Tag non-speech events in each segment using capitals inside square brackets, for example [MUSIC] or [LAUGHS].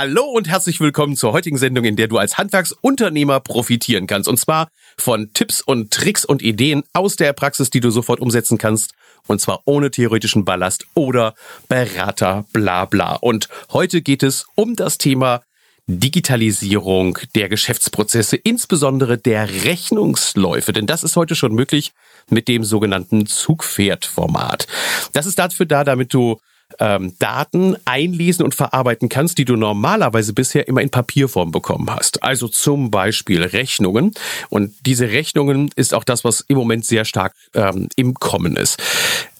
Hallo und herzlich willkommen zur heutigen Sendung, in der du als Handwerksunternehmer profitieren kannst. Und zwar von Tipps und Tricks und Ideen aus der Praxis, die du sofort umsetzen kannst. Und zwar ohne theoretischen Ballast oder Berater, bla bla. Und heute geht es um das Thema Digitalisierung der Geschäftsprozesse, insbesondere der Rechnungsläufe. Denn das ist heute schon möglich mit dem sogenannten Zugpferd-Format. Das ist dafür da, damit du ähm, Daten einlesen und verarbeiten kannst, die du normalerweise bisher immer in Papierform bekommen hast. Also zum Beispiel Rechnungen. Und diese Rechnungen ist auch das, was im Moment sehr stark ähm, im Kommen ist.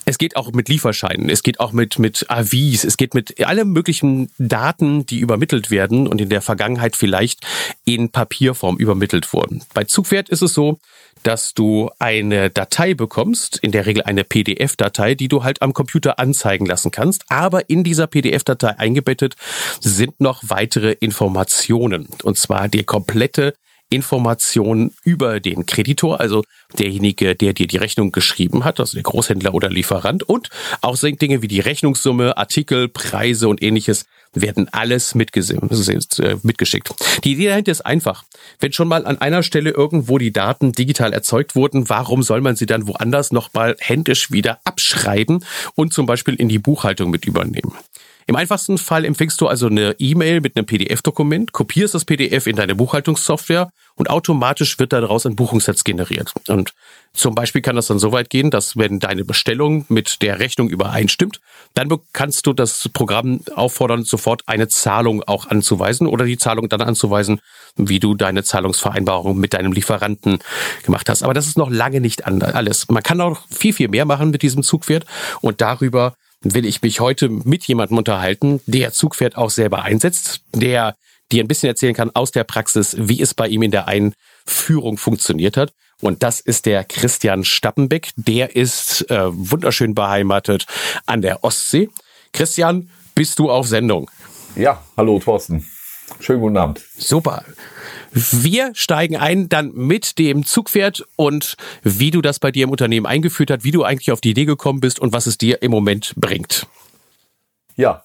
Es geht auch mit Lieferscheinen, es geht auch mit, mit Avis, es geht mit allen möglichen Daten, die übermittelt werden und in der Vergangenheit vielleicht in Papierform übermittelt wurden. Bei Zugpferd ist es so, dass du eine Datei bekommst, in der Regel eine PDF-Datei, die du halt am Computer anzeigen lassen kannst. Aber in dieser PDF-Datei eingebettet sind noch weitere Informationen. Und zwar die komplette Informationen über den Kreditor, also derjenige, der dir die Rechnung geschrieben hat, also der Großhändler oder Lieferant und auch Dinge wie die Rechnungssumme, Artikel, Preise und ähnliches werden alles äh, mitgeschickt. Die Idee dahinter ist einfach. Wenn schon mal an einer Stelle irgendwo die Daten digital erzeugt wurden, warum soll man sie dann woanders noch mal händisch wieder abschreiben und zum Beispiel in die Buchhaltung mit übernehmen? Im einfachsten Fall empfängst du also eine E-Mail mit einem PDF-Dokument, kopierst das PDF in deine Buchhaltungssoftware und automatisch wird daraus ein Buchungssatz generiert. Und zum Beispiel kann das dann so weit gehen, dass wenn deine Bestellung mit der Rechnung übereinstimmt, dann kannst du das Programm auffordern, sofort eine Zahlung auch anzuweisen oder die Zahlung dann anzuweisen, wie du deine Zahlungsvereinbarung mit deinem Lieferanten gemacht hast. Aber das ist noch lange nicht alles. Man kann auch viel, viel mehr machen mit diesem Zugpferd und darüber will ich mich heute mit jemandem unterhalten, der Zugpferd auch selber einsetzt, der dir ein bisschen erzählen kann aus der Praxis, wie es bei ihm in der Einführung funktioniert hat. Und das ist der Christian Stappenbeck. Der ist äh, wunderschön beheimatet an der Ostsee. Christian, bist du auf Sendung? Ja, hallo Thorsten. Schönen guten Abend. Super. Wir steigen ein dann mit dem Zugpferd und wie du das bei dir im Unternehmen eingeführt hast, wie du eigentlich auf die Idee gekommen bist und was es dir im Moment bringt. Ja.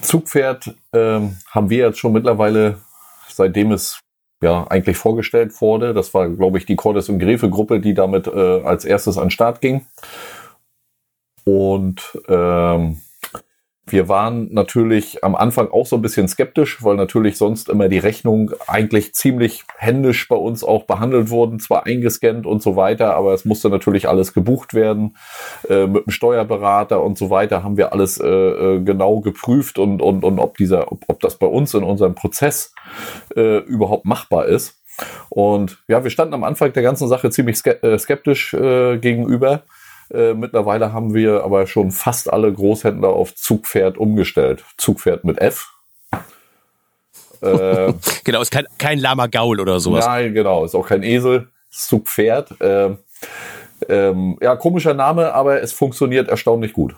Zugpferd ähm, haben wir jetzt schon mittlerweile, seitdem es ja eigentlich vorgestellt wurde. Das war, glaube ich, die Cordes und Grefe Gruppe, die damit äh, als erstes an den Start ging. Und ähm, wir waren natürlich am Anfang auch so ein bisschen skeptisch, weil natürlich sonst immer die Rechnung eigentlich ziemlich händisch bei uns auch behandelt wurden, zwar eingescannt und so weiter, aber es musste natürlich alles gebucht werden. Äh, mit dem Steuerberater und so weiter haben wir alles äh, äh, genau geprüft und, und, und ob dieser, ob, ob das bei uns in unserem Prozess äh, überhaupt machbar ist. Und ja, wir standen am Anfang der ganzen Sache ziemlich äh, skeptisch äh, gegenüber. Äh, mittlerweile haben wir aber schon fast alle Großhändler auf Zugpferd umgestellt. Zugpferd mit F. Äh, [LAUGHS] genau, ist kein, kein Lama Gaul oder sowas. Nein, genau, ist auch kein Esel, Zugpferd. Äh, ähm, ja, komischer Name, aber es funktioniert erstaunlich gut.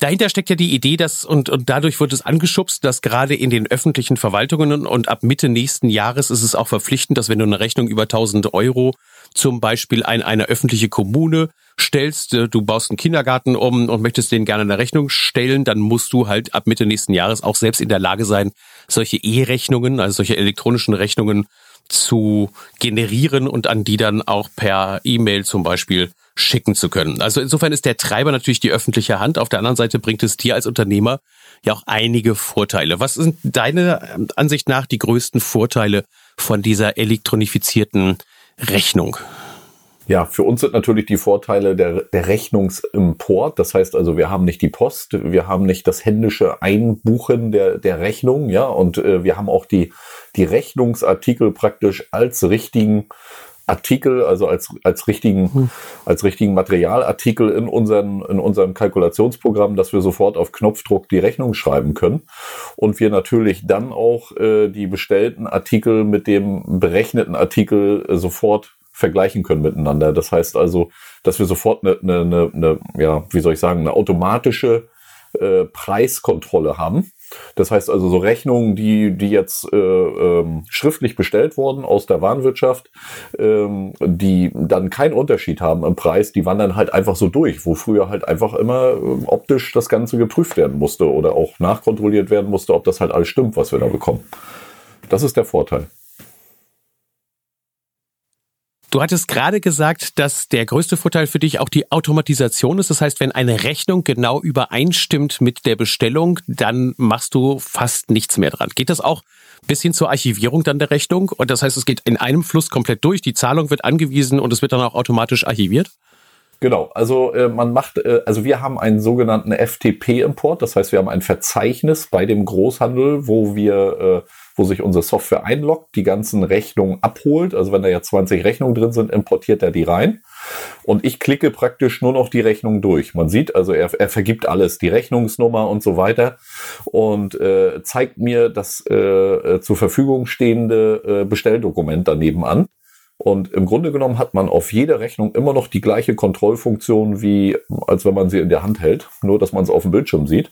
Dahinter steckt ja die Idee, dass und, und dadurch wird es angeschubst, dass gerade in den öffentlichen Verwaltungen und ab Mitte nächsten Jahres ist es auch verpflichtend, dass wenn du eine Rechnung über 1000 Euro zum Beispiel an eine öffentliche Kommune stellst, äh, du baust einen Kindergarten um und möchtest den gerne eine Rechnung stellen, dann musst du halt ab Mitte nächsten Jahres auch selbst in der Lage sein, solche E-Rechnungen, also solche elektronischen Rechnungen zu generieren und an die dann auch per E-Mail zum Beispiel schicken zu können. Also insofern ist der Treiber natürlich die öffentliche Hand. Auf der anderen Seite bringt es dir als Unternehmer ja auch einige Vorteile. Was sind deine Ansicht nach die größten Vorteile von dieser elektronifizierten Rechnung? Ja, für uns sind natürlich die Vorteile der, der Rechnungsimport. Das heißt also, wir haben nicht die Post, wir haben nicht das händische Einbuchen der, der Rechnung, ja, und äh, wir haben auch die, die Rechnungsartikel praktisch als richtigen Artikel, also als, als richtigen, hm. als richtigen Materialartikel in, unseren, in unserem Kalkulationsprogramm, dass wir sofort auf Knopfdruck die Rechnung schreiben können. Und wir natürlich dann auch äh, die bestellten Artikel mit dem berechneten Artikel äh, sofort vergleichen können miteinander. Das heißt also, dass wir sofort eine, eine, eine, eine ja, wie soll ich sagen, eine automatische äh, Preiskontrolle haben. Das heißt also so Rechnungen, die, die jetzt äh, ähm, schriftlich bestellt wurden aus der Warenwirtschaft, ähm, die dann keinen Unterschied haben im Preis, die wandern halt einfach so durch, wo früher halt einfach immer äh, optisch das Ganze geprüft werden musste oder auch nachkontrolliert werden musste, ob das halt alles stimmt, was wir da bekommen. Das ist der Vorteil. Du hattest gerade gesagt, dass der größte Vorteil für dich auch die Automatisation ist. Das heißt, wenn eine Rechnung genau übereinstimmt mit der Bestellung, dann machst du fast nichts mehr dran. Geht das auch bis hin zur Archivierung dann der Rechnung? Und das heißt, es geht in einem Fluss komplett durch, die Zahlung wird angewiesen und es wird dann auch automatisch archiviert? Genau, also äh, man macht, äh, also wir haben einen sogenannten FTP-Import, das heißt, wir haben ein Verzeichnis bei dem Großhandel, wo wir äh, wo sich unsere Software einloggt, die ganzen Rechnungen abholt. Also wenn da ja 20 Rechnungen drin sind, importiert er die rein. Und ich klicke praktisch nur noch die Rechnung durch. Man sieht, also er, er vergibt alles, die Rechnungsnummer und so weiter und äh, zeigt mir das äh, äh zur Verfügung stehende äh, Bestelldokument daneben an. Und im Grunde genommen hat man auf jeder Rechnung immer noch die gleiche Kontrollfunktion, wie als wenn man sie in der Hand hält, nur dass man es auf dem Bildschirm sieht.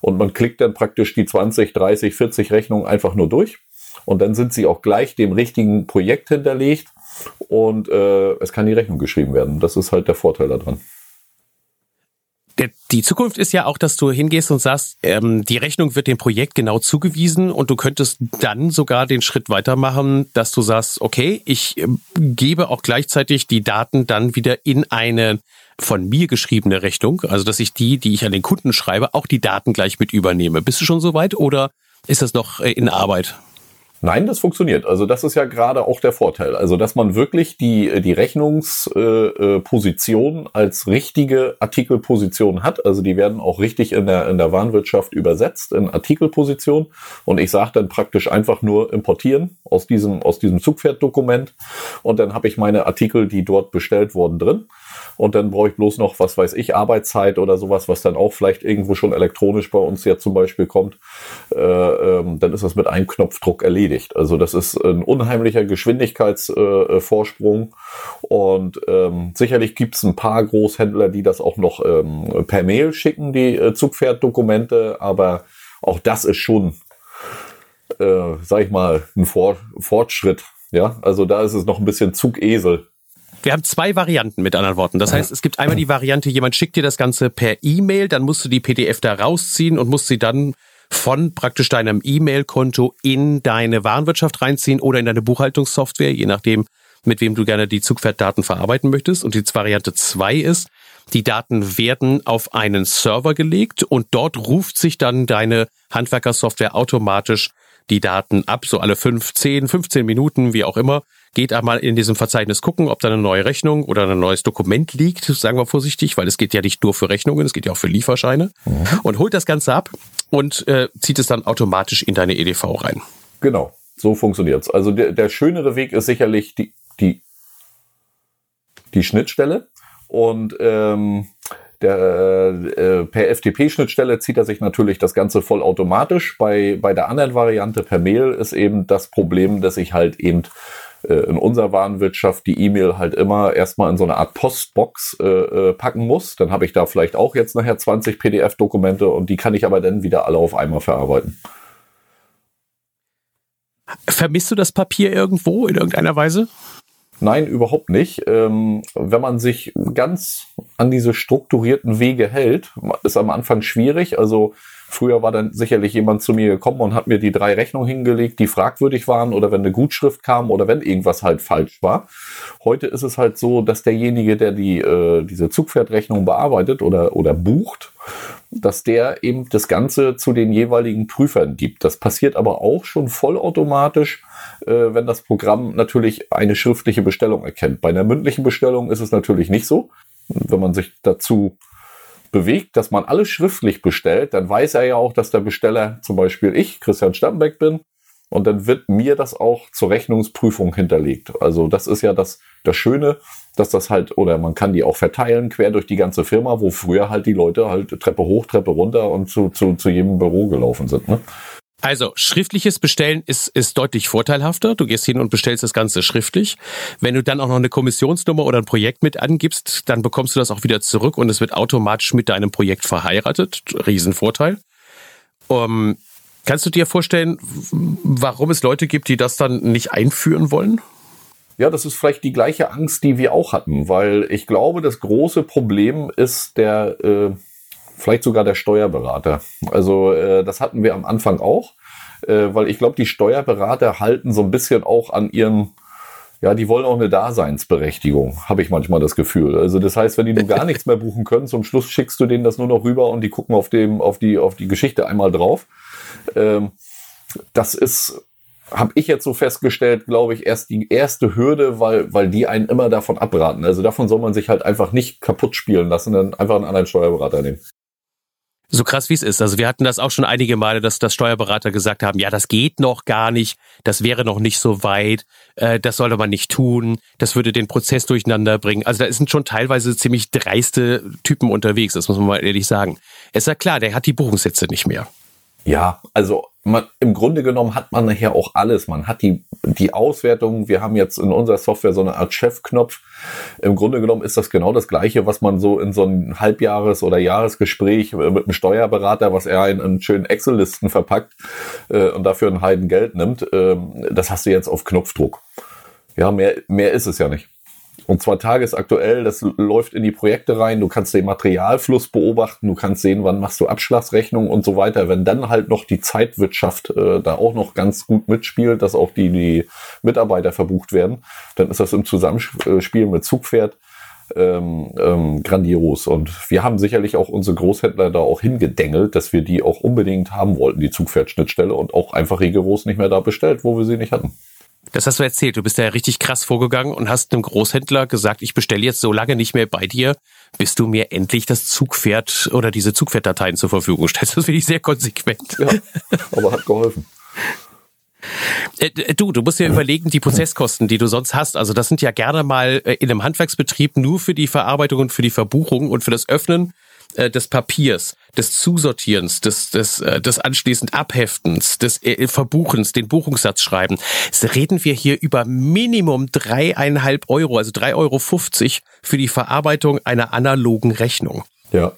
Und man klickt dann praktisch die 20, 30, 40 Rechnungen einfach nur durch. Und dann sind sie auch gleich dem richtigen Projekt hinterlegt und äh, es kann die Rechnung geschrieben werden. Das ist halt der Vorteil daran der, die Zukunft ist ja auch, dass du hingehst und sagst, ähm, die Rechnung wird dem Projekt genau zugewiesen und du könntest dann sogar den Schritt weitermachen, dass du sagst, okay, ich äh, gebe auch gleichzeitig die Daten dann wieder in eine von mir geschriebene Rechnung, also dass ich die, die ich an den Kunden schreibe, auch die Daten gleich mit übernehme. Bist du schon soweit oder ist das noch äh, in Arbeit? Nein, das funktioniert. Also das ist ja gerade auch der Vorteil. Also dass man wirklich die, die Rechnungsposition äh, äh als richtige Artikelposition hat. Also die werden auch richtig in der, in der Warenwirtschaft übersetzt in Artikelposition. Und ich sage dann praktisch einfach nur importieren aus diesem, aus diesem Zugpferddokument. Und dann habe ich meine Artikel, die dort bestellt wurden, drin und dann brauche ich bloß noch, was weiß ich, Arbeitszeit oder sowas, was dann auch vielleicht irgendwo schon elektronisch bei uns jetzt zum Beispiel kommt, äh, ähm, dann ist das mit einem Knopfdruck erledigt. Also das ist ein unheimlicher Geschwindigkeitsvorsprung äh, und ähm, sicherlich gibt es ein paar Großhändler, die das auch noch ähm, per Mail schicken, die äh, Zugpferddokumente, aber auch das ist schon, äh, sag ich mal, ein Vor Fortschritt. Ja, also da ist es noch ein bisschen Zugesel. Wir haben zwei Varianten mit anderen Worten. Das heißt, es gibt einmal die Variante, jemand schickt dir das Ganze per E-Mail, dann musst du die PDF da rausziehen und musst sie dann von praktisch deinem E-Mail-Konto in deine Warenwirtschaft reinziehen oder in deine Buchhaltungssoftware, je nachdem, mit wem du gerne die Zugpferddaten verarbeiten möchtest. Und die Variante zwei ist, die Daten werden auf einen Server gelegt und dort ruft sich dann deine Handwerkersoftware automatisch die Daten ab, so alle 5, 10, 15 Minuten, wie auch immer, geht einmal in diesem Verzeichnis gucken, ob da eine neue Rechnung oder ein neues Dokument liegt, sagen wir vorsichtig, weil es geht ja nicht nur für Rechnungen, es geht ja auch für Lieferscheine mhm. und holt das Ganze ab und äh, zieht es dann automatisch in deine EDV rein. Genau, so funktioniert's. Also der, der schönere Weg ist sicherlich die, die, die Schnittstelle und ähm, der, äh, per FTP-Schnittstelle zieht er sich natürlich das Ganze vollautomatisch. Bei, bei der anderen Variante per Mail ist eben das Problem, dass ich halt eben äh, in unserer Warenwirtschaft die E-Mail halt immer erstmal in so eine Art Postbox äh, äh, packen muss. Dann habe ich da vielleicht auch jetzt nachher 20 PDF-Dokumente und die kann ich aber dann wieder alle auf einmal verarbeiten. Vermisst du das Papier irgendwo in irgendeiner Weise? Nein, überhaupt nicht. Ähm, wenn man sich ganz an diese strukturierten Wege hält, ist am Anfang schwierig. Also Früher war dann sicherlich jemand zu mir gekommen und hat mir die drei Rechnungen hingelegt, die fragwürdig waren oder wenn eine Gutschrift kam oder wenn irgendwas halt falsch war. Heute ist es halt so, dass derjenige, der die, äh, diese Zugpferdrechnung bearbeitet oder, oder bucht, dass der eben das Ganze zu den jeweiligen Prüfern gibt. Das passiert aber auch schon vollautomatisch, äh, wenn das Programm natürlich eine schriftliche Bestellung erkennt. Bei einer mündlichen Bestellung ist es natürlich nicht so. Wenn man sich dazu bewegt, dass man alles schriftlich bestellt, dann weiß er ja auch, dass der Besteller zum Beispiel ich, Christian Stambeck bin. Und dann wird mir das auch zur Rechnungsprüfung hinterlegt. Also das ist ja das, das Schöne, dass das halt, oder man kann die auch verteilen quer durch die ganze Firma, wo früher halt die Leute halt Treppe hoch, Treppe runter und zu, zu, zu jedem Büro gelaufen sind. Ne? Also, schriftliches Bestellen ist, ist deutlich vorteilhafter. Du gehst hin und bestellst das Ganze schriftlich. Wenn du dann auch noch eine Kommissionsnummer oder ein Projekt mit angibst, dann bekommst du das auch wieder zurück und es wird automatisch mit deinem Projekt verheiratet. Riesenvorteil. Um, Kannst du dir vorstellen, warum es Leute gibt, die das dann nicht einführen wollen? Ja, das ist vielleicht die gleiche Angst, die wir auch hatten, weil ich glaube, das große Problem ist der, äh, vielleicht sogar der Steuerberater. Also äh, das hatten wir am Anfang auch, äh, weil ich glaube, die Steuerberater halten so ein bisschen auch an ihren ja, die wollen auch eine Daseinsberechtigung, habe ich manchmal das Gefühl. Also das heißt, wenn die nun gar nichts mehr buchen können, zum Schluss schickst du denen das nur noch rüber und die gucken auf dem, auf die, auf die Geschichte einmal drauf. Ähm, das ist, habe ich jetzt so festgestellt, glaube ich, erst die erste Hürde, weil, weil die einen immer davon abraten. Also davon soll man sich halt einfach nicht kaputt spielen lassen, dann einfach einen anderen Steuerberater nehmen so krass wie es ist. Also wir hatten das auch schon einige Male, dass das Steuerberater gesagt haben, ja, das geht noch gar nicht, das wäre noch nicht so weit, äh, das sollte man nicht tun, das würde den Prozess durcheinander bringen. Also da sind schon teilweise ziemlich dreiste Typen unterwegs, das muss man mal ehrlich sagen. Es ist ja klar, der hat die Buchungssätze nicht mehr. Ja, also man, im Grunde genommen hat man nachher auch alles. Man hat die, die Auswertung. Wir haben jetzt in unserer Software so eine Art Chefknopf. Im Grunde genommen ist das genau das Gleiche, was man so in so ein Halbjahres- oder Jahresgespräch mit einem Steuerberater, was er in, in schönen Excel-Listen verpackt äh, und dafür ein Heiden Geld nimmt. Ähm, das hast du jetzt auf Knopfdruck. Ja, mehr, mehr ist es ja nicht. Und zwar tagesaktuell, das läuft in die Projekte rein, du kannst den Materialfluss beobachten, du kannst sehen, wann machst du Abschlagsrechnungen und so weiter. Wenn dann halt noch die Zeitwirtschaft äh, da auch noch ganz gut mitspielt, dass auch die, die Mitarbeiter verbucht werden, dann ist das im Zusammenspiel mit Zugpferd ähm, ähm, grandios. Und wir haben sicherlich auch unsere Großhändler da auch hingedengelt, dass wir die auch unbedingt haben wollten, die Zugpferdschnittstelle und auch einfach rigoros nicht mehr da bestellt, wo wir sie nicht hatten. Das hast du erzählt. Du bist ja richtig krass vorgegangen und hast einem Großhändler gesagt, ich bestelle jetzt so lange nicht mehr bei dir, bis du mir endlich das Zugpferd oder diese Zugpferddateien zur Verfügung stellst. Das finde ich sehr konsequent. Ja, aber hat geholfen. Äh, du, du musst dir überlegen, die Prozesskosten, die du sonst hast, also das sind ja gerne mal äh, in einem Handwerksbetrieb nur für die Verarbeitung und für die Verbuchung und für das Öffnen äh, des Papiers, des Zusortierens, des, des, äh, des anschließend Abheftens, des äh, Verbuchens, den Buchungssatz schreiben, reden wir hier über Minimum dreieinhalb Euro, also drei Euro fünfzig für die Verarbeitung einer analogen Rechnung. Ja.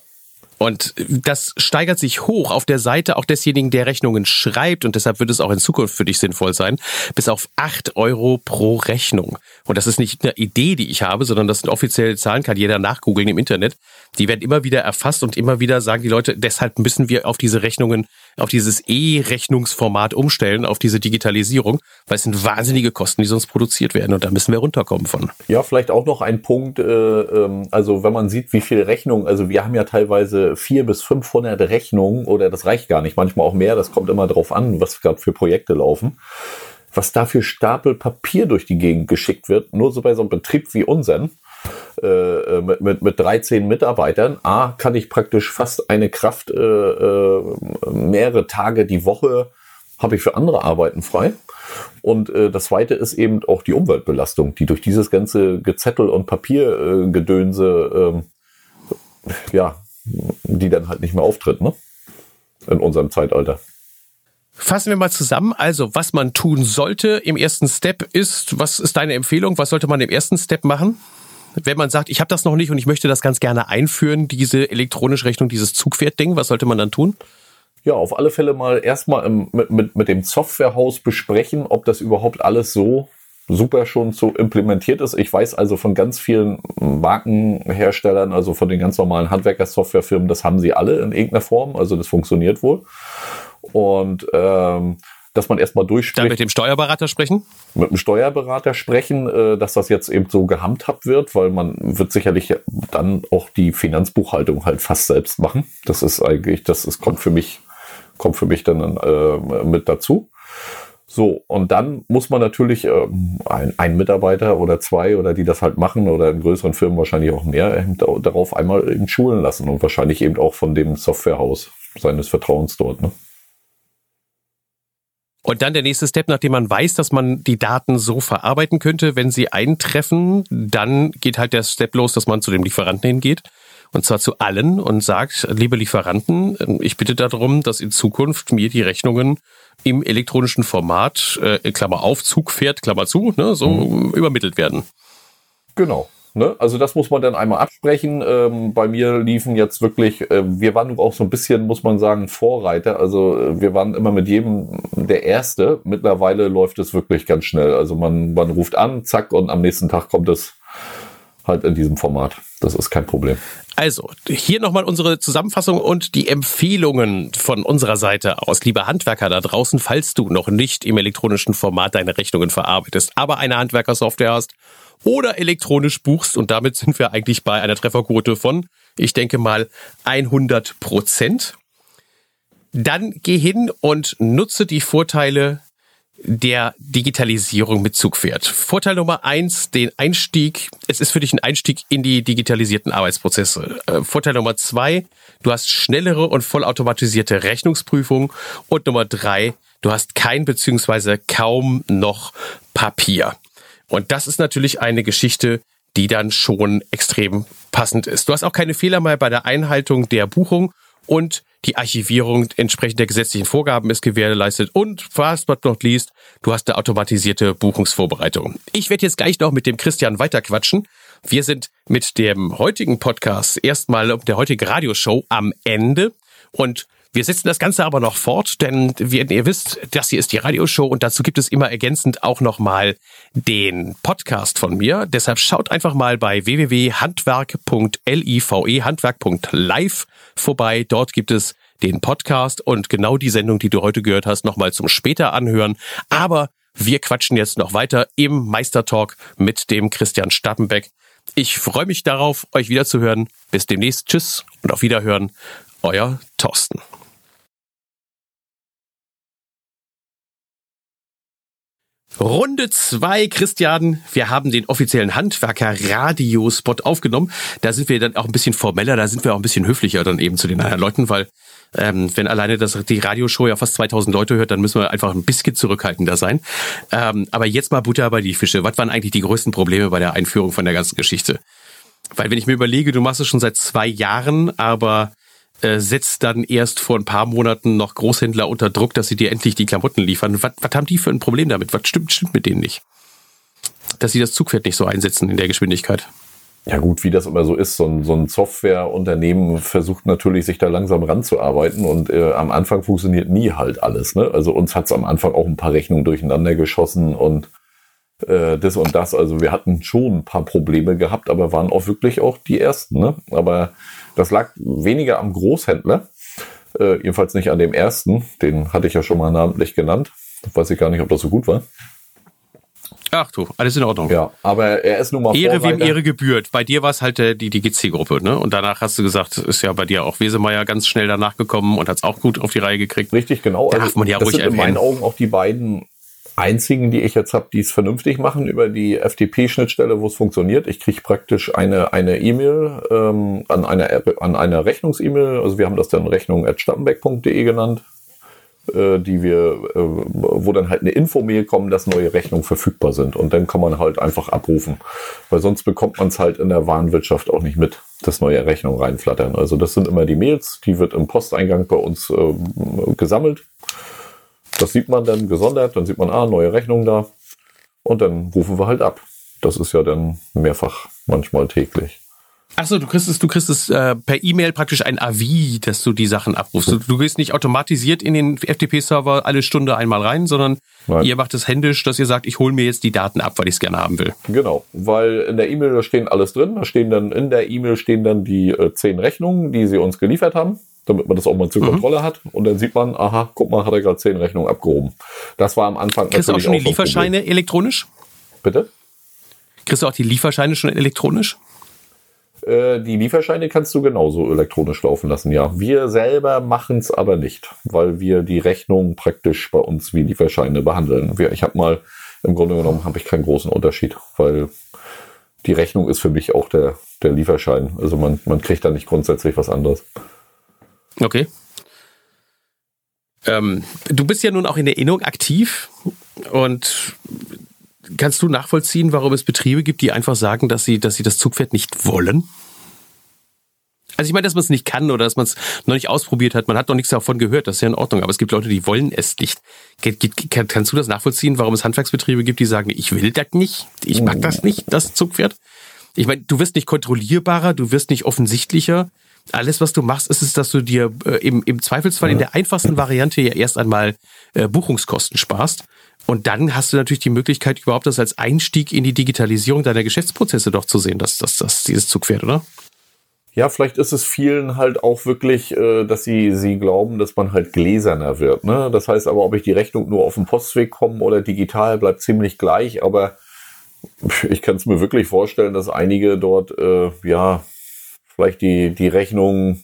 Und das steigert sich hoch auf der Seite auch desjenigen, der Rechnungen schreibt. Und deshalb wird es auch in Zukunft für dich sinnvoll sein, bis auf acht Euro pro Rechnung. Und das ist nicht eine Idee, die ich habe, sondern das sind offizielle Zahlen, kann jeder nachgoogeln im Internet. Die werden immer wieder erfasst und immer wieder sagen die Leute, deshalb müssen wir auf diese Rechnungen, auf dieses E-Rechnungsformat umstellen, auf diese Digitalisierung, weil es sind wahnsinnige Kosten, die sonst produziert werden. Und da müssen wir runterkommen von. Ja, vielleicht auch noch ein Punkt, äh, ähm, also wenn man sieht, wie viel Rechnungen, also wir haben ja teilweise vier bis 500 Rechnungen oder das reicht gar nicht, manchmal auch mehr. Das kommt immer drauf an, was gerade für Projekte laufen. Was da für Stapel Papier durch die Gegend geschickt wird, nur so bei so einem Betrieb wie unseren, äh, äh mit, mit, mit 13 Mitarbeitern. A, kann ich praktisch fast eine Kraft, äh, äh, mehrere Tage die Woche habe ich für andere Arbeiten frei. Und äh, das zweite ist eben auch die Umweltbelastung, die durch dieses ganze Gezettel und Papiergedönse äh, ja, die dann halt nicht mehr auftritt, ne? In unserem Zeitalter. Fassen wir mal zusammen. Also, was man tun sollte im ersten Step ist, was ist deine Empfehlung? Was sollte man im ersten Step machen? Wenn man sagt, ich habe das noch nicht und ich möchte das ganz gerne einführen, diese elektronische Rechnung, dieses Zugpferd-Ding, was sollte man dann tun? Ja, auf alle Fälle mal erstmal mit, mit, mit dem Softwarehaus besprechen, ob das überhaupt alles so super schon so implementiert ist. Ich weiß also von ganz vielen Markenherstellern, also von den ganz normalen Handwerker-Softwarefirmen, das haben sie alle in irgendeiner Form. Also das funktioniert wohl. Und ähm, dass man erstmal durchspricht. Dann mit dem Steuerberater sprechen? Mit dem Steuerberater sprechen, äh, dass das jetzt eben so gehandhabt wird, weil man wird sicherlich dann auch die Finanzbuchhaltung halt fast selbst machen. Das ist eigentlich, das ist, kommt für mich, kommt für mich dann äh, mit dazu. So, und dann muss man natürlich äh, ein, ein Mitarbeiter oder zwei oder die das halt machen oder in größeren Firmen wahrscheinlich auch mehr eben darauf einmal eben schulen lassen und wahrscheinlich eben auch von dem Softwarehaus seines Vertrauens dort. Ne? Und dann der nächste Step, nachdem man weiß, dass man die Daten so verarbeiten könnte, wenn sie eintreffen, dann geht halt der Step los, dass man zu dem Lieferanten hingeht. Und zwar zu allen und sagt, liebe Lieferanten, ich bitte darum, dass in Zukunft mir die Rechnungen im elektronischen Format, äh, Klammer auf, Zugpferd, Klammer zu, ne, so mhm. übermittelt werden. Genau. Ne? Also das muss man dann einmal absprechen. Ähm, bei mir liefen jetzt wirklich, äh, wir waren auch so ein bisschen, muss man sagen, Vorreiter. Also äh, wir waren immer mit jedem der Erste. Mittlerweile läuft es wirklich ganz schnell. Also man, man ruft an, zack, und am nächsten Tag kommt es halt in diesem Format. Das ist kein Problem. Also, hier nochmal unsere Zusammenfassung und die Empfehlungen von unserer Seite aus. Lieber Handwerker da draußen, falls du noch nicht im elektronischen Format deine Rechnungen verarbeitest, aber eine Handwerkersoftware hast oder elektronisch buchst und damit sind wir eigentlich bei einer Trefferquote von, ich denke mal, 100 Prozent. Dann geh hin und nutze die Vorteile der Digitalisierung mit Zugpferd. Vorteil Nummer eins, den Einstieg. Es ist für dich ein Einstieg in die digitalisierten Arbeitsprozesse. Äh, Vorteil Nummer zwei, du hast schnellere und vollautomatisierte Rechnungsprüfung. Und Nummer drei, du hast kein beziehungsweise kaum noch Papier. Und das ist natürlich eine Geschichte, die dann schon extrem passend ist. Du hast auch keine Fehler mehr bei der Einhaltung der Buchung und die Archivierung entsprechend der gesetzlichen Vorgaben ist gewährleistet und fast but not least, du hast eine automatisierte Buchungsvorbereitung. Ich werde jetzt gleich noch mit dem Christian weiterquatschen. Wir sind mit dem heutigen Podcast erstmal der heutigen Radioshow am Ende und wir setzen das Ganze aber noch fort, denn wie ihr wisst, das hier ist die Radioshow und dazu gibt es immer ergänzend auch nochmal den Podcast von mir. Deshalb schaut einfach mal bei www.handwerk.live, handwerk.live vorbei. Dort gibt es den Podcast und genau die Sendung, die du heute gehört hast, nochmal zum später anhören. Aber wir quatschen jetzt noch weiter im Meistertalk mit dem Christian Stappenbeck. Ich freue mich darauf, euch wiederzuhören. Bis demnächst. Tschüss und auf Wiederhören. Euer Thorsten. Runde zwei, Christian. Wir haben den offiziellen Handwerker-Radiospot aufgenommen. Da sind wir dann auch ein bisschen formeller, da sind wir auch ein bisschen höflicher dann eben zu den anderen Leuten, weil ähm, wenn alleine das, die Radioshow ja fast 2000 Leute hört, dann müssen wir einfach ein bisschen zurückhaltender sein. Ähm, aber jetzt mal Butter bei die Fische. Was waren eigentlich die größten Probleme bei der Einführung von der ganzen Geschichte? Weil wenn ich mir überlege, du machst es schon seit zwei Jahren, aber äh, setzt dann erst vor ein paar Monaten noch Großhändler unter Druck, dass sie dir endlich die Klamotten liefern. Was, was haben die für ein Problem damit? Was stimmt, stimmt mit denen nicht? Dass sie das Zugpferd nicht so einsetzen in der Geschwindigkeit. Ja gut, wie das immer so ist, so ein, so ein Softwareunternehmen versucht natürlich, sich da langsam ranzuarbeiten und äh, am Anfang funktioniert nie halt alles. Ne? Also uns hat's am Anfang auch ein paar Rechnungen durcheinander geschossen und äh, das und das. Also wir hatten schon ein paar Probleme gehabt, aber waren auch wirklich auch die ersten. Ne? Aber das lag weniger am Großhändler, äh, jedenfalls nicht an dem ersten. Den hatte ich ja schon mal namentlich genannt. Weiß ich gar nicht, ob das so gut war. Ach du, alles in Ordnung. Ja, aber er ist nun mal Ehre Vorreiter. wem Ehre gebührt. Bei dir war es halt äh, die, die GC-Gruppe, ne? Und danach hast du gesagt, ist ja bei dir auch Wesemeier ganz schnell danach gekommen und hat es auch gut auf die Reihe gekriegt. Richtig, genau. Darf also, man ja das ruhig sind erwähnen. in meinen Augen auch die beiden einzigen, die ich jetzt habe, die es vernünftig machen über die FTP-Schnittstelle, wo es funktioniert. Ich kriege praktisch eine eine E-Mail ähm, an einer an einer Rechnungs-E-Mail. Also wir haben das dann rechnung@stammenbeck.de genannt, äh, die wir, äh, wo dann halt eine Info-Mail kommt, dass neue Rechnungen verfügbar sind und dann kann man halt einfach abrufen, weil sonst bekommt man es halt in der Warenwirtschaft auch nicht mit, dass neue Rechnungen reinflattern. Also das sind immer die Mails, die wird im Posteingang bei uns äh, gesammelt das sieht man dann gesondert, dann sieht man, ah, neue Rechnung da. Und dann rufen wir halt ab. Das ist ja dann mehrfach, manchmal täglich. Achso, du kriegst es, du kriegst es äh, per E-Mail praktisch ein Avis, dass du die Sachen abrufst. Du, du gehst nicht automatisiert in den FTP-Server alle Stunde einmal rein, sondern Nein. ihr macht es händisch, dass ihr sagt, ich hole mir jetzt die Daten ab, weil ich es gerne haben will. Genau, weil in der E-Mail da stehen alles drin. Da stehen dann in der E-Mail stehen dann die äh, zehn Rechnungen, die sie uns geliefert haben damit man das auch mal zur mhm. Kontrolle hat. Und dann sieht man, aha, guck mal, hat er gerade zehn Rechnungen abgehoben. Das war am Anfang Kriegst du auch schon die Lieferscheine elektronisch? Bitte? Kriegst du auch die Lieferscheine schon elektronisch? Äh, die Lieferscheine kannst du genauso elektronisch laufen lassen, ja. Wir selber machen es aber nicht, weil wir die Rechnung praktisch bei uns wie Lieferscheine behandeln. Ich habe mal, im Grunde genommen habe ich keinen großen Unterschied, weil die Rechnung ist für mich auch der, der Lieferschein. Also man, man kriegt da nicht grundsätzlich was anderes. Okay. Ähm, du bist ja nun auch in der Innung aktiv und kannst du nachvollziehen, warum es Betriebe gibt, die einfach sagen, dass sie, dass sie das Zugpferd nicht wollen? Also ich meine, dass man es nicht kann oder dass man es noch nicht ausprobiert hat, man hat noch nichts davon gehört, das ist ja in Ordnung, aber es gibt Leute, die wollen es nicht. Kannst du das nachvollziehen, warum es Handwerksbetriebe gibt, die sagen, ich will das nicht, ich mag das nicht, das Zugpferd? ich meine, du wirst nicht kontrollierbarer, du wirst nicht offensichtlicher. Alles, was du machst, ist es, dass du dir äh, im, im Zweifelsfall ja. in der einfachsten Variante ja erst einmal äh, Buchungskosten sparst. Und dann hast du natürlich die Möglichkeit, überhaupt das als Einstieg in die Digitalisierung deiner Geschäftsprozesse doch zu sehen, dass das, das dieses Zugpferd, oder? Ja, vielleicht ist es vielen halt auch wirklich, äh, dass sie, sie glauben, dass man halt gläserner wird. Ne? Das heißt aber, ob ich die Rechnung nur auf dem Postweg komme oder digital, bleibt ziemlich gleich. Aber ich kann es mir wirklich vorstellen, dass einige dort, äh, ja, vielleicht die, die Rechnung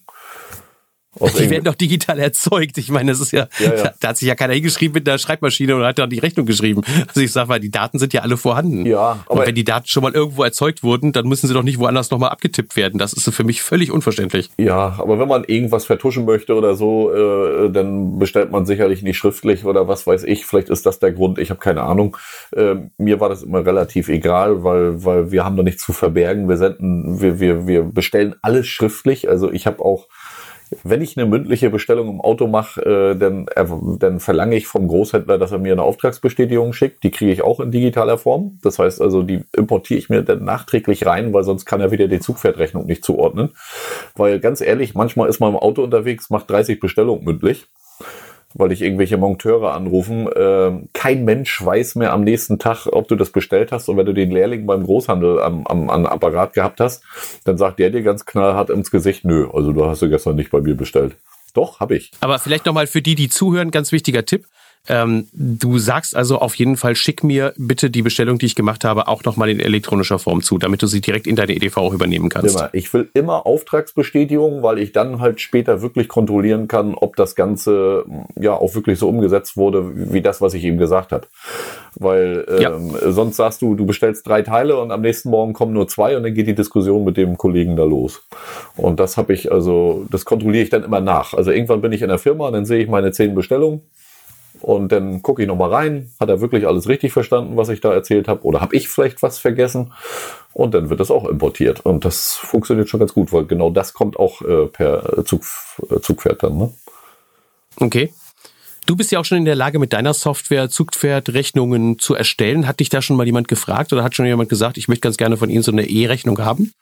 die werden doch digital erzeugt. Ich meine, das ist ja, ja, ja, da hat sich ja keiner hingeschrieben mit der Schreibmaschine und hat dann die Rechnung geschrieben. Also ich sag mal, die Daten sind ja alle vorhanden. Ja, aber und wenn die Daten schon mal irgendwo erzeugt wurden, dann müssen sie doch nicht woanders nochmal abgetippt werden. Das ist für mich völlig unverständlich. Ja, aber wenn man irgendwas vertuschen möchte oder so, äh, dann bestellt man sicherlich nicht schriftlich oder was weiß ich. Vielleicht ist das der Grund. Ich habe keine Ahnung. Äh, mir war das immer relativ egal, weil weil wir haben da nichts zu verbergen. Wir senden, wir wir wir bestellen alles schriftlich. Also ich habe auch wenn ich eine mündliche Bestellung im Auto mache, äh, dann, äh, dann verlange ich vom Großhändler, dass er mir eine Auftragsbestätigung schickt. Die kriege ich auch in digitaler Form. Das heißt also, die importiere ich mir dann nachträglich rein, weil sonst kann er wieder die Zugpferdrechnung nicht zuordnen. Weil ganz ehrlich, manchmal ist man im Auto unterwegs, macht 30 Bestellungen mündlich weil ich irgendwelche Monteure anrufen. Äh, kein Mensch weiß mehr am nächsten Tag, ob du das bestellt hast. Und wenn du den Lehrling beim Großhandel am, am, am Apparat gehabt hast, dann sagt der dir ganz knallhart ins Gesicht, nö, also du hast du gestern nicht bei mir bestellt. Doch, habe ich. Aber vielleicht nochmal für die, die zuhören, ganz wichtiger Tipp. Ähm, du sagst also auf jeden Fall, schick mir bitte die Bestellung, die ich gemacht habe, auch nochmal in elektronischer Form zu, damit du sie direkt in deine EDV auch übernehmen kannst. Immer. Ich will immer Auftragsbestätigung, weil ich dann halt später wirklich kontrollieren kann, ob das Ganze ja auch wirklich so umgesetzt wurde, wie das, was ich ihm gesagt habe. Weil ähm, ja. sonst sagst du, du bestellst drei Teile und am nächsten Morgen kommen nur zwei und dann geht die Diskussion mit dem Kollegen da los. Und das habe ich also, das kontrolliere ich dann immer nach. Also irgendwann bin ich in der Firma, dann sehe ich meine zehn Bestellungen und dann gucke ich nochmal rein, hat er wirklich alles richtig verstanden, was ich da erzählt habe, oder habe ich vielleicht was vergessen? Und dann wird das auch importiert. Und das funktioniert schon ganz gut, weil genau das kommt auch äh, per Zug, äh, Zugpferd dann. Ne? Okay. Du bist ja auch schon in der Lage, mit deiner Software Zugpferdrechnungen zu erstellen. Hat dich da schon mal jemand gefragt oder hat schon jemand gesagt, ich möchte ganz gerne von Ihnen so eine E-Rechnung haben?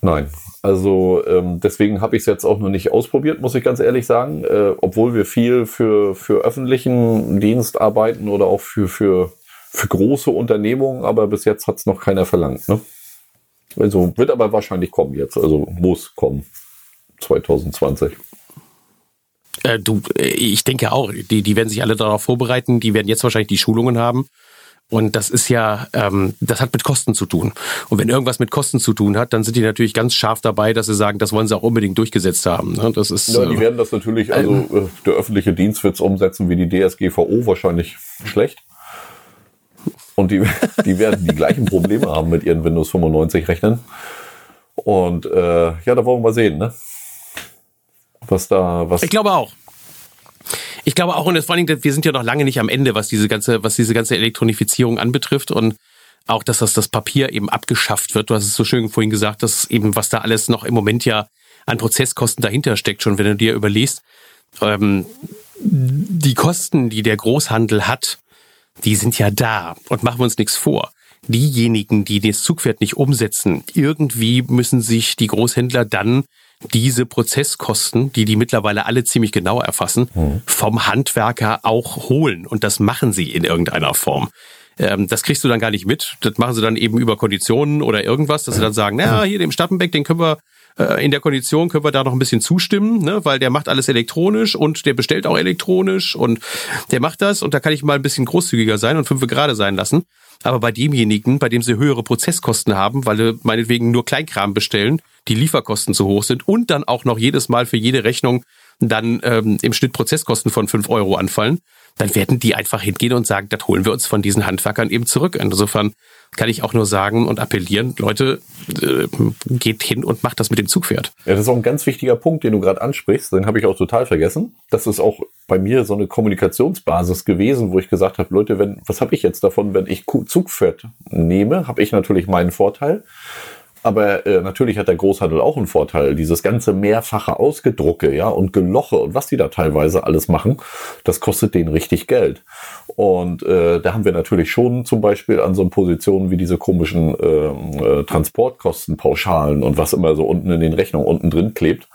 Nein, also ähm, deswegen habe ich es jetzt auch noch nicht ausprobiert, muss ich ganz ehrlich sagen. Äh, obwohl wir viel für, für öffentlichen Dienst arbeiten oder auch für, für, für große Unternehmungen, aber bis jetzt hat es noch keiner verlangt. Ne? Also wird aber wahrscheinlich kommen jetzt, also muss kommen 2020. Äh, du, äh, ich denke auch, die, die werden sich alle darauf vorbereiten, die werden jetzt wahrscheinlich die Schulungen haben. Und das ist ja, ähm, das hat mit Kosten zu tun. Und wenn irgendwas mit Kosten zu tun hat, dann sind die natürlich ganz scharf dabei, dass sie sagen, das wollen sie auch unbedingt durchgesetzt haben. Ne? Das ist, ja, die äh, werden das natürlich, also ähm, der öffentliche Dienst wird es umsetzen wie die DSGVO, wahrscheinlich schlecht. Und die, [LAUGHS] die werden die gleichen Probleme haben mit ihren Windows 95 Rechnern. Und äh, ja, da wollen wir mal sehen, ne? Was da, was. Ich glaube auch. Ich glaube auch, und vor allen Dingen, wir sind ja noch lange nicht am Ende, was diese ganze, was diese ganze Elektronifizierung anbetrifft und auch, dass das, das Papier eben abgeschafft wird. Du hast es so schön vorhin gesagt, dass eben, was da alles noch im Moment ja an Prozesskosten dahinter steckt, schon wenn du dir überlegst, ähm, die Kosten, die der Großhandel hat, die sind ja da und machen wir uns nichts vor. Diejenigen, die das Zugpferd nicht umsetzen, irgendwie müssen sich die Großhändler dann diese Prozesskosten, die die mittlerweile alle ziemlich genau erfassen, mhm. vom Handwerker auch holen. Und das machen sie in irgendeiner Form. Ähm, das kriegst du dann gar nicht mit. Das machen sie dann eben über Konditionen oder irgendwas, dass sie dann sagen, naja, hier dem Stappenbeck, den können wir äh, in der Kondition können wir da noch ein bisschen zustimmen, ne? weil der macht alles elektronisch und der bestellt auch elektronisch und der macht das und da kann ich mal ein bisschen großzügiger sein und fünf gerade sein lassen. Aber bei demjenigen, bei dem sie höhere Prozesskosten haben, weil sie meinetwegen nur Kleinkram bestellen, die Lieferkosten zu hoch sind und dann auch noch jedes Mal für jede Rechnung dann ähm, im Schnitt Prozesskosten von fünf Euro anfallen, dann werden die einfach hingehen und sagen, das holen wir uns von diesen Handwerkern eben zurück. Insofern kann ich auch nur sagen und appellieren, Leute, äh, geht hin und macht das mit dem Zugpferd. Ja, das ist auch ein ganz wichtiger Punkt, den du gerade ansprichst. Den habe ich auch total vergessen. Das ist auch bei mir so eine Kommunikationsbasis gewesen, wo ich gesagt habe, Leute, wenn, was habe ich jetzt davon, wenn ich Zugpferd nehme, habe ich natürlich meinen Vorteil Aber äh, natürlich hat der Großhandel auch einen Vorteil. Dieses ganze mehrfache Ausgedrucke, ja, und Geloche und was die da teilweise alles machen, das kostet denen richtig Geld. Und äh, da haben wir natürlich schon zum Beispiel an so Positionen wie diese komischen ähm, äh, Transportkostenpauschalen und was immer so unten in den Rechnungen unten drin klebt.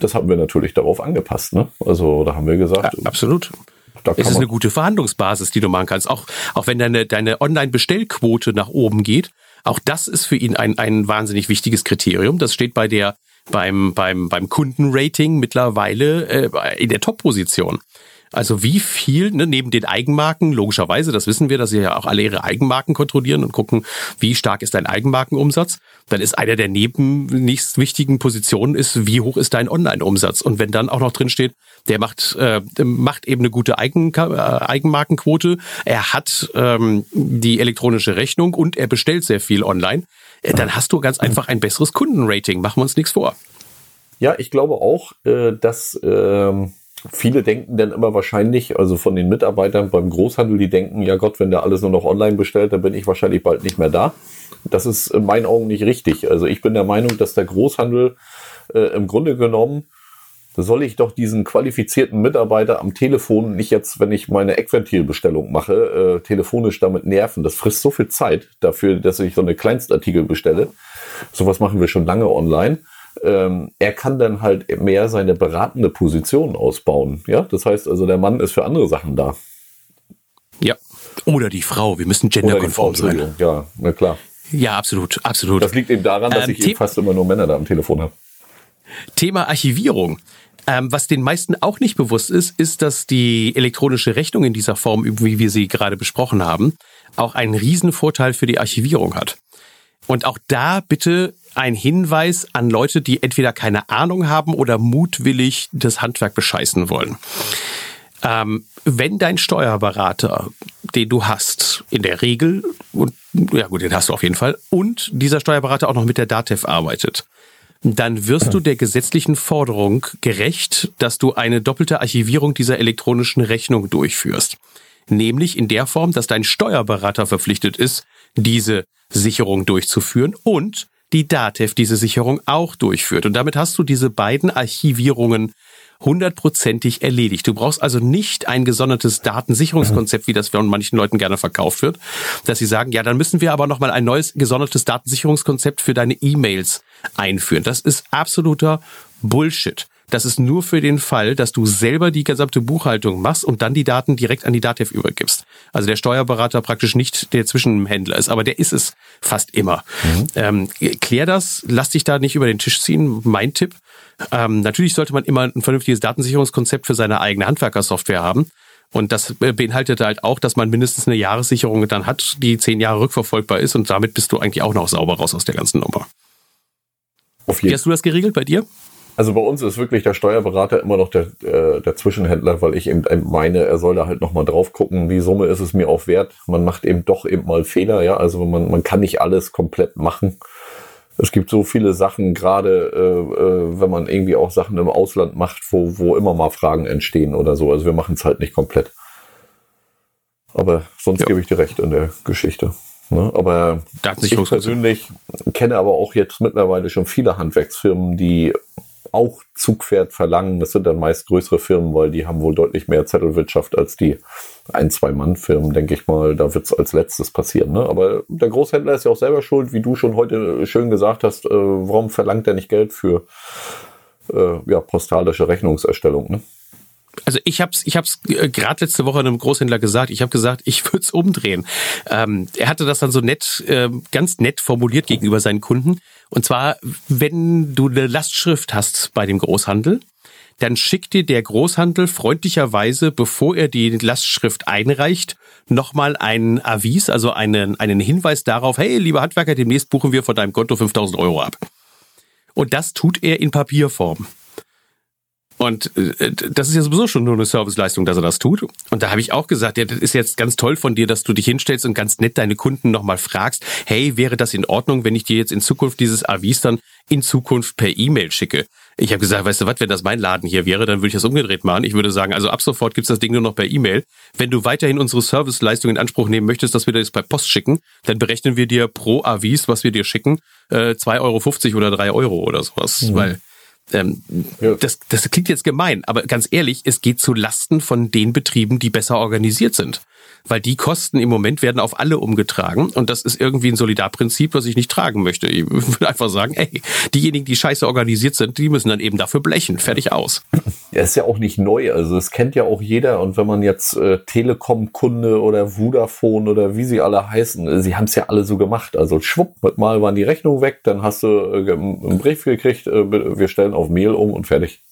Das haben wir natürlich darauf angepasst. Ne? Also da haben wir gesagt. Ja, absolut. es ist eine gute Verhandlungsbasis, die du machen kannst. Auch, auch wenn deine, deine Online-Bestellquote nach oben geht, auch das ist für ihn ein, ein wahnsinnig wichtiges Kriterium. Das steht bei der, beim, beim, beim Kundenrating mittlerweile äh, in der Top-Position. Also wie viel, ne, neben den Eigenmarken, logischerweise, das wissen wir, dass sie ja auch alle ihre Eigenmarken kontrollieren und gucken, wie stark ist dein Eigenmarkenumsatz. Dann ist einer der neben nächst wichtigen Positionen ist, wie hoch ist dein Online-Umsatz. Und wenn dann auch noch drin steht, der macht, äh, macht eben eine gute Eigen, äh, Eigenmarkenquote, er hat ähm, die elektronische Rechnung und er bestellt sehr viel online, äh, dann hast du ganz einfach ein besseres Kundenrating. Machen wir uns nichts vor. Ja, ich glaube auch, äh, dass ähm viele denken dann immer wahrscheinlich, also von den Mitarbeitern beim Großhandel, die denken, ja Gott, wenn der alles nur noch online bestellt, dann bin ich wahrscheinlich bald nicht mehr da. Das ist in meinen Augen nicht richtig. Also ich bin der Meinung, dass der Großhandel äh, im Grunde genommen soll ich doch diesen qualifizierten Mitarbeiter am Telefon nicht jetzt, wenn ich meine Eckventilbestellung mache, äh, telefonisch damit nerven. Das frisst so viel Zeit dafür, dass ich so eine Kleinstartikel bestelle. Sowas machen wir schon lange online ähm, er kann dann halt mehr seine beratende Position ausbauen. Ja, das heißt also, der Mann ist für andere Sachen da. Ja. Oder die Frau. Wir müssen genderkonform sein. Ja, na klar. Ja, absolut, absolut. Das liegt eben daran, dass ähm, ich eben fast immer nur Männer da am Telefon habe. Thema Archivierung. Ähm, was den meisten auch nicht bewusst ist, ist, dass die elektronische Rechnung in dieser Form, wie wir sie gerade besprochen haben, auch einen riesen Vorteil für die Archivierung hat. Und auch da bitte ein Hinweis an Leute, die entweder keine Ahnung haben oder mutwillig das Handwerk bescheißen wollen. Ähm, wenn dein Steuerberater, den du hast, in der Regel, und ja gut, den hast du auf jeden Fall, und dieser Steuerberater auch noch mit der DATEV arbeitet, dann wirst du der gesetzlichen Forderung gerecht, dass du eine doppelte Archivierung dieser elektronischen Rechnung durchführst. Nämlich in der Form, dass dein Steuerberater verpflichtet ist, diese Sicherung durchzuführen und die DATEV diese Sicherung auch durchführt. Und damit hast du diese beiden Archivierungen hundertprozentig erledigt. Du brauchst also nicht ein gesondertes Datensicherungskonzept, wie das von manchen Leuten gerne verkauft wird, dass sie sagen, ja, dann müssen wir aber nochmal ein neues gesondertes Datensicherungskonzept für deine E-Mails einführen. Das ist absoluter Bullshit. Das ist nur für den Fall, dass du selber die gesamte Buchhaltung machst und dann die Daten direkt an die DATEV übergibst. Also der Steuerberater praktisch nicht der Zwischenhändler ist, aber der ist es fast immer. Mhm. Ähm, klär das, lass dich da nicht über den Tisch ziehen. Mein Tipp. Ähm, natürlich sollte man immer ein vernünftiges Datensicherungskonzept für seine eigene Handwerkersoftware haben. Und das beinhaltet halt auch, dass man mindestens eine Jahressicherung dann hat, die zehn Jahre rückverfolgbar ist und damit bist du eigentlich auch noch sauber raus aus der ganzen Nummer. Auf jeden. Wie hast du das geregelt bei dir? Also bei uns ist wirklich der Steuerberater immer noch der, äh, der Zwischenhändler, weil ich eben meine, er soll da halt nochmal drauf gucken, die Summe ist es mir auch wert. Man macht eben doch eben mal Fehler, ja. Also man, man kann nicht alles komplett machen. Es gibt so viele Sachen, gerade äh, äh, wenn man irgendwie auch Sachen im Ausland macht, wo, wo immer mal Fragen entstehen oder so. Also wir machen es halt nicht komplett. Aber sonst ja. gebe ich dir recht in der Geschichte. Ne? Aber ich persönlich kenne aber auch jetzt mittlerweile schon viele Handwerksfirmen, die auch Zugpferd verlangen. Das sind dann meist größere Firmen, weil die haben wohl deutlich mehr Zettelwirtschaft als die ein, zwei Mann-Firmen, denke ich mal. Da wird es als letztes passieren. Ne? Aber der Großhändler ist ja auch selber schuld, wie du schon heute schön gesagt hast. Äh, warum verlangt er nicht Geld für äh, ja, postalische Rechnungserstellung? Ne? Also ich habe es ich hab's äh, gerade letzte Woche einem Großhändler gesagt. Ich habe gesagt, ich würde es umdrehen. Ähm, er hatte das dann so nett, äh, ganz nett formuliert gegenüber seinen Kunden. Und zwar, wenn du eine Lastschrift hast bei dem Großhandel, dann schickt dir der Großhandel freundlicherweise, bevor er die Lastschrift einreicht, nochmal einen Avis, also einen, einen Hinweis darauf, hey, lieber Handwerker, demnächst buchen wir von deinem Konto 5000 Euro ab. Und das tut er in Papierform. Und äh, das ist ja sowieso schon nur eine Serviceleistung, dass er das tut. Und da habe ich auch gesagt, ja, das ist jetzt ganz toll von dir, dass du dich hinstellst und ganz nett deine Kunden nochmal fragst, hey, wäre das in Ordnung, wenn ich dir jetzt in Zukunft dieses Avis dann in Zukunft per E-Mail schicke? Ich habe gesagt, weißt du was, wenn das mein Laden hier wäre, dann würde ich das umgedreht machen. Ich würde sagen, also ab sofort gibt's das Ding nur noch per E-Mail. Wenn du weiterhin unsere Serviceleistung in Anspruch nehmen möchtest, dass wir das per Post schicken, dann berechnen wir dir pro Avis, was wir dir schicken, äh, 2,50 Euro oder 3 Euro oder sowas. Mhm. Weil ähm, ja. das, das klingt jetzt gemein, aber ganz ehrlich, es geht zu Lasten von den Betrieben, die besser organisiert sind weil die Kosten im Moment werden auf alle umgetragen und das ist irgendwie ein Solidarprinzip, was ich nicht tragen möchte. Ich will einfach sagen, ey, diejenigen, die scheiße organisiert sind, die müssen dann eben dafür blechen. Fertig aus. Ja, ist ja auch nicht neu, also es kennt ja auch jeder und wenn man jetzt äh, Telekom-Kunde oder Vodafone oder wie sie alle heißen, äh, sie haben es ja alle so gemacht. Also schwupp, mal waren die Rechnungen weg, dann hast du äh, einen Brief gekriegt, äh, wir stellen auf Mail um und fertig.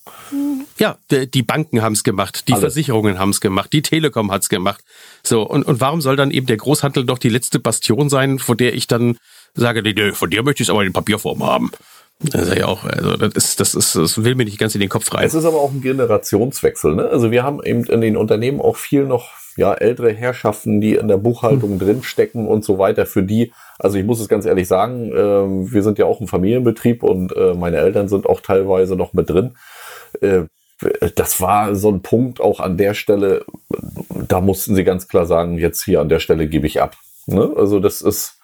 Ja, die Banken haben es gemacht, die Alles. Versicherungen haben es gemacht, die Telekom hat es gemacht. So, und, und warum soll dann eben der Großhandel doch die letzte Bastion sein, vor der ich dann sage, nee, von dir möchte ich es aber in Papierform haben. Das ist ja auch, also das ist, das ist, das will mir nicht ganz in den Kopf rein. Es ist aber auch ein Generationswechsel, ne? Also wir haben eben in den Unternehmen auch viel noch ja, ältere Herrschaften, die in der Buchhaltung hm. drinstecken und so weiter, für die, also ich muss es ganz ehrlich sagen, äh, wir sind ja auch ein Familienbetrieb und äh, meine Eltern sind auch teilweise noch mit drin. Äh, das war so ein Punkt auch an der Stelle, da mussten sie ganz klar sagen, jetzt hier an der Stelle gebe ich ab. Ne? Also das ist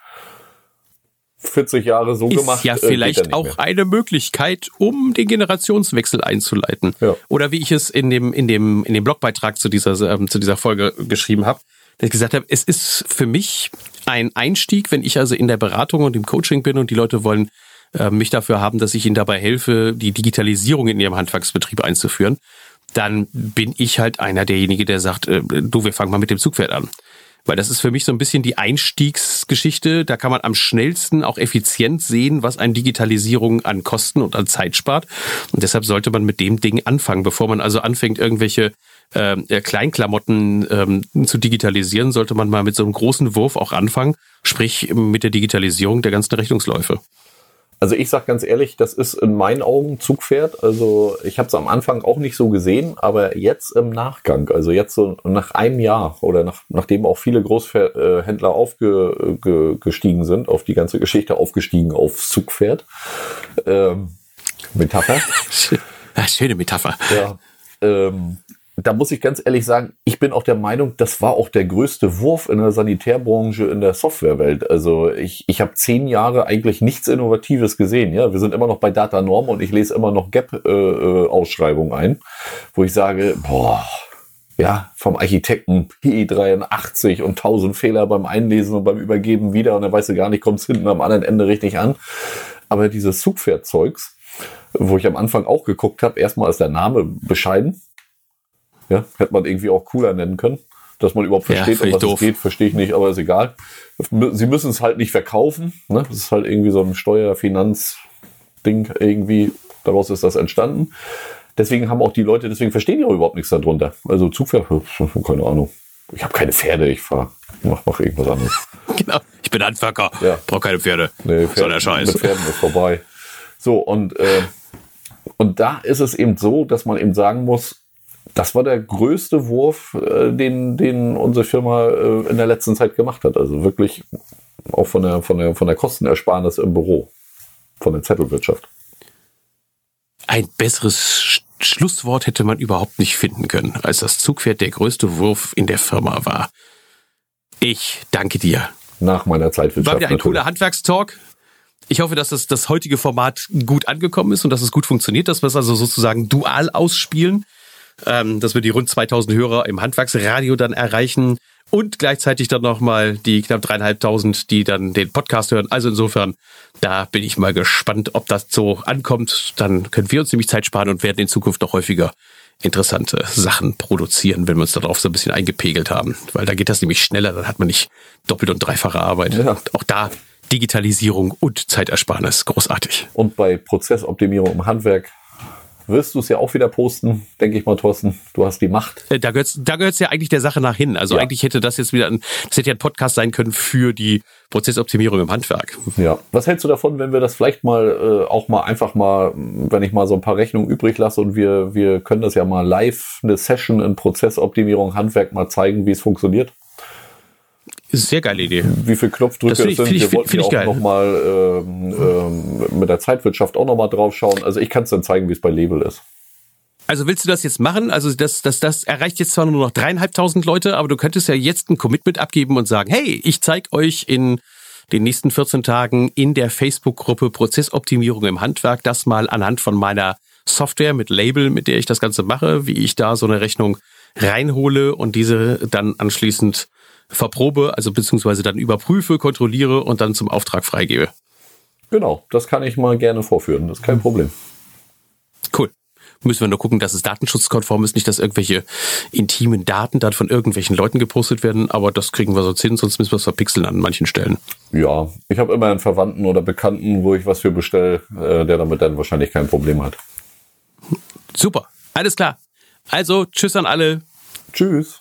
40 Jahre so ist gemacht. Ja, äh, vielleicht auch mehr. eine Möglichkeit, um den Generationswechsel einzuleiten. Ja. Oder wie ich es in dem, in dem, in dem Blogbeitrag zu dieser, ähm, zu dieser Folge geschrieben habe, dass ich gesagt habe, es ist für mich ein Einstieg, wenn ich also in der Beratung und im Coaching bin und die Leute wollen äh, mich dafür haben, dass ich ihnen dabei helfe, die Digitalisierung in ihrem Handwerksbetrieb einzuführen, dann bin ich halt einer derjenige, der sagt, äh, du, wir fangen mal mit dem Zugpferd an. Weil das ist für mich so ein bisschen die Einstiegsgeschichte. Da kann man am schnellsten auch effizient sehen, was eine Digitalisierung an Kosten und an Zeit spart. Und deshalb sollte man mit dem Ding anfangen. Bevor man also anfängt, irgendwelche ähm, äh, Kleinklamotten ähm, zu digitalisieren, sollte man mal mit so einem großen Wurf auch anfangen, sprich mit der Digitalisierung der ganzen Rechnungsläufe. Also ich sag ganz ehrlich, das ist in meinen Augen Zugpferd. Also ich habe es am Anfang auch nicht so gesehen, aber jetzt im Nachgang, also jetzt so nach einem Jahr oder nach, nachdem auch viele Großhändler aufgestiegen sind, auf die ganze Geschichte aufgestiegen aufs Zugpferd. Ähm, Metapher. [LAUGHS] Schöne Metapher. Ja. Ähm, da muss ich ganz ehrlich sagen, ich bin auch der Meinung, das war auch der größte Wurf in der Sanitärbranche in der Softwarewelt. Also ich, ich habe zehn Jahre eigentlich nichts Innovatives gesehen. Ja, wir sind immer noch bei Data Norm und ich lese immer noch Gap-Ausschreibungen äh, ein, wo ich sage, boah, ja, vom Architekten PI 83 und tausend Fehler beim Einlesen und beim Übergeben wieder und dann weißt du gar nicht, kommt es hinten am anderen Ende richtig an. Aber dieses Zugpferdzeugs, wo ich am Anfang auch geguckt habe, erstmal ist der Name bescheiden ja, hätte man irgendwie auch cooler nennen können. Dass man überhaupt versteht, ja, um was doof. es geht, verstehe ich nicht, aber ist egal. Sie müssen es halt nicht verkaufen. Ne? Das ist halt irgendwie so ein Steuer-Finanz-Ding irgendwie. Daraus ist das entstanden. Deswegen haben auch die Leute, deswegen verstehen die auch überhaupt nichts darunter. Also Zugpferd, [LAUGHS] keine Ahnung. Ich habe keine Pferde, ich fahre, mach, mach irgendwas anderes. [LAUGHS] Genau, ich bin Handwerker, ja. brauche keine Pferde. Nee, Pferd, Soll der Scheiß. Mit Pferden ist vorbei. So, und, äh, und da ist es eben so, dass man eben sagen muss, das war der größte Wurf, äh, den, den unsere Firma äh, in der letzten Zeit gemacht hat. Also wirklich auch von der, von der, von der Kostenersparnis im Büro, von der Zettelwirtschaft. Ein besseres Schlusswort hätte man überhaupt nicht finden können, als das Zugpferd der größte Wurf in der Firma war. Ich danke dir. Nach meiner Zeitwirtschaft. War wieder ein natürlich. cooler Handwerkstalk. Ich hoffe, dass das, das heutige Format gut angekommen ist und dass es gut funktioniert, dass wir es also sozusagen dual ausspielen ähm, dass wir die rund 2000 Hörer im Handwerksradio dann erreichen und gleichzeitig dann nochmal die knapp dreieinhalbtausend, die dann den Podcast hören. Also insofern, da bin ich mal gespannt, ob das so ankommt. Dann können wir uns nämlich Zeit sparen und werden in Zukunft noch häufiger interessante Sachen produzieren, wenn wir uns darauf so ein bisschen eingepegelt haben. Weil da geht das nämlich schneller, dann hat man nicht doppelt und dreifache Arbeit. Ja. Auch da Digitalisierung und Zeitersparnis. Großartig. Und bei Prozessoptimierung im Handwerk wirst du es ja auch wieder posten, denke ich mal, Thorsten. Du hast die Macht. Äh, da gehört da gehört's ja eigentlich der Sache nach hin. Also ja. eigentlich hätte das jetzt wieder ein, das hätte ja ein Podcast sein können für die Prozessoptimierung im Handwerk. Ja. Was hältst du davon, wenn wir das vielleicht mal äh, auch mal einfach mal, wenn ich mal so ein paar Rechnungen übrig lasse und wir, wir können das ja mal live, eine Session in Prozessoptimierung Handwerk mal zeigen, wie es funktioniert? Sehr geile Idee. Wie viel Knopfdrücke Das ich- sind. find ich- Wir wollten ja geil. auch nochmal ähm, ähm, mit der Zeitwirtschaft auch nochmal drauf schauen. Also ich kann es dann zeigen, wie es bei Label ist. Also willst du das jetzt machen? Also das, das, das erreicht jetzt zwar nur noch dreieinhalbtausend Leute, aber du könntest ja jetzt ein Commitment abgeben und sagen, hey, ich zeig euch in den nächsten 14 Tagen in der Facebook-Gruppe Prozessoptimierung im Handwerk das mal anhand von meiner Software mit Label, mit der ich das Ganze mache, wie ich da so eine Rechnung reinhole und diese dann anschließend verprobe, also beziehungsweise dann überprüfe, kontrolliere und dann zum Auftrag freigebe. Genau, das kann ich mal gerne vorführen. Das ist kein Problem. Cool. Müssen wir nur gucken, dass es datenschutzkonform ist, nicht, dass irgendwelche intimen Daten dann von irgendwelchen Leuten gepostet werden, aber das kriegen wir sonst hin, sonst müssen wir es verpixeln an manchen Stellen. Ja, ich habe immer einen Verwandten oder Bekannten, wo ich was für bestelle, äh, der damit dann wahrscheinlich kein Problem hat. Super, alles klar. Also, tschüss an alle. Tschüss.